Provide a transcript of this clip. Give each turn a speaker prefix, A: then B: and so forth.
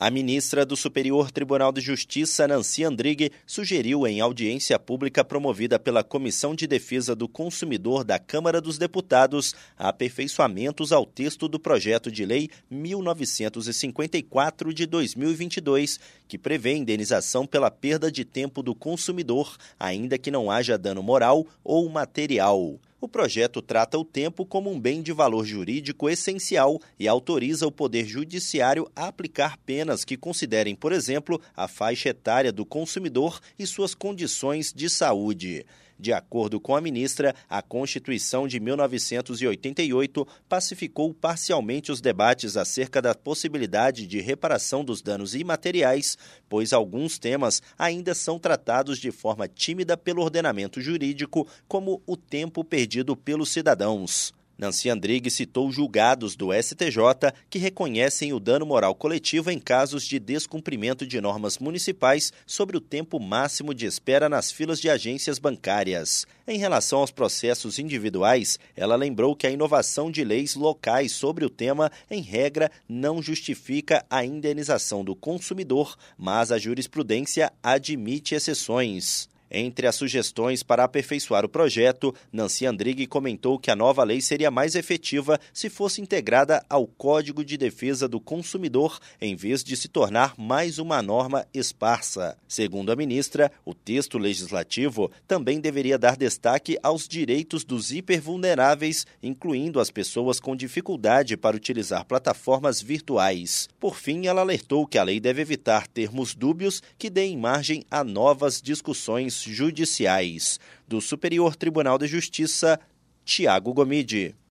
A: A ministra do Superior Tribunal de Justiça, Nancy Andrighi, sugeriu em audiência pública promovida pela Comissão de Defesa do Consumidor da Câmara dos Deputados aperfeiçoamentos ao texto do projeto de lei 1954 de 2022, que prevê indenização pela perda de tempo do consumidor, ainda que não haja dano moral ou material. O projeto trata o tempo como um bem de valor jurídico essencial e autoriza o Poder Judiciário a aplicar penas que considerem, por exemplo, a faixa etária do consumidor e suas condições de saúde. De acordo com a ministra, a Constituição de 1988 pacificou parcialmente os debates acerca da possibilidade de reparação dos danos imateriais, pois alguns temas ainda são tratados de forma tímida pelo ordenamento jurídico, como o tempo perdido pelos cidadãos. Nancy Andrighi citou julgados do STJ que reconhecem o dano moral coletivo em casos de descumprimento de normas municipais sobre o tempo máximo de espera nas filas de agências bancárias. Em relação aos processos individuais, ela lembrou que a inovação de leis locais sobre o tema, em regra, não justifica a indenização do consumidor, mas a jurisprudência admite exceções. Entre as sugestões para aperfeiçoar o projeto, Nancy Andrighi comentou que a nova lei seria mais efetiva se fosse integrada ao Código de Defesa do Consumidor, em vez de se tornar mais uma norma esparsa. Segundo a ministra, o texto legislativo também deveria dar destaque aos direitos dos hipervulneráveis, incluindo as pessoas com dificuldade para utilizar plataformas virtuais. Por fim, ela alertou que a lei deve evitar termos dúbios que deem margem a novas discussões judiciais. Do Superior Tribunal de Justiça, Tiago Gomide.